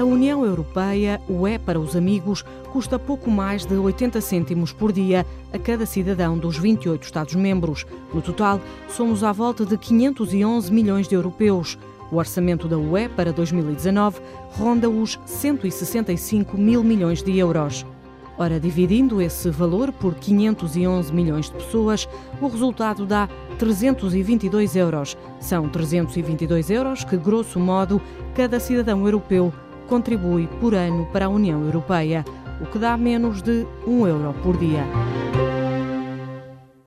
A União Europeia, o é para os amigos, custa pouco mais de 80 cêntimos por dia a cada cidadão dos 28 Estados-membros. No total, somos à volta de 511 milhões de europeus. O orçamento da UE para 2019 ronda os 165 mil milhões de euros. Ora, dividindo esse valor por 511 milhões de pessoas, o resultado dá 322 euros. São 322 euros que, grosso modo, cada cidadão europeu contribui por ano para a União Europeia, o que dá menos de 1 euro por dia.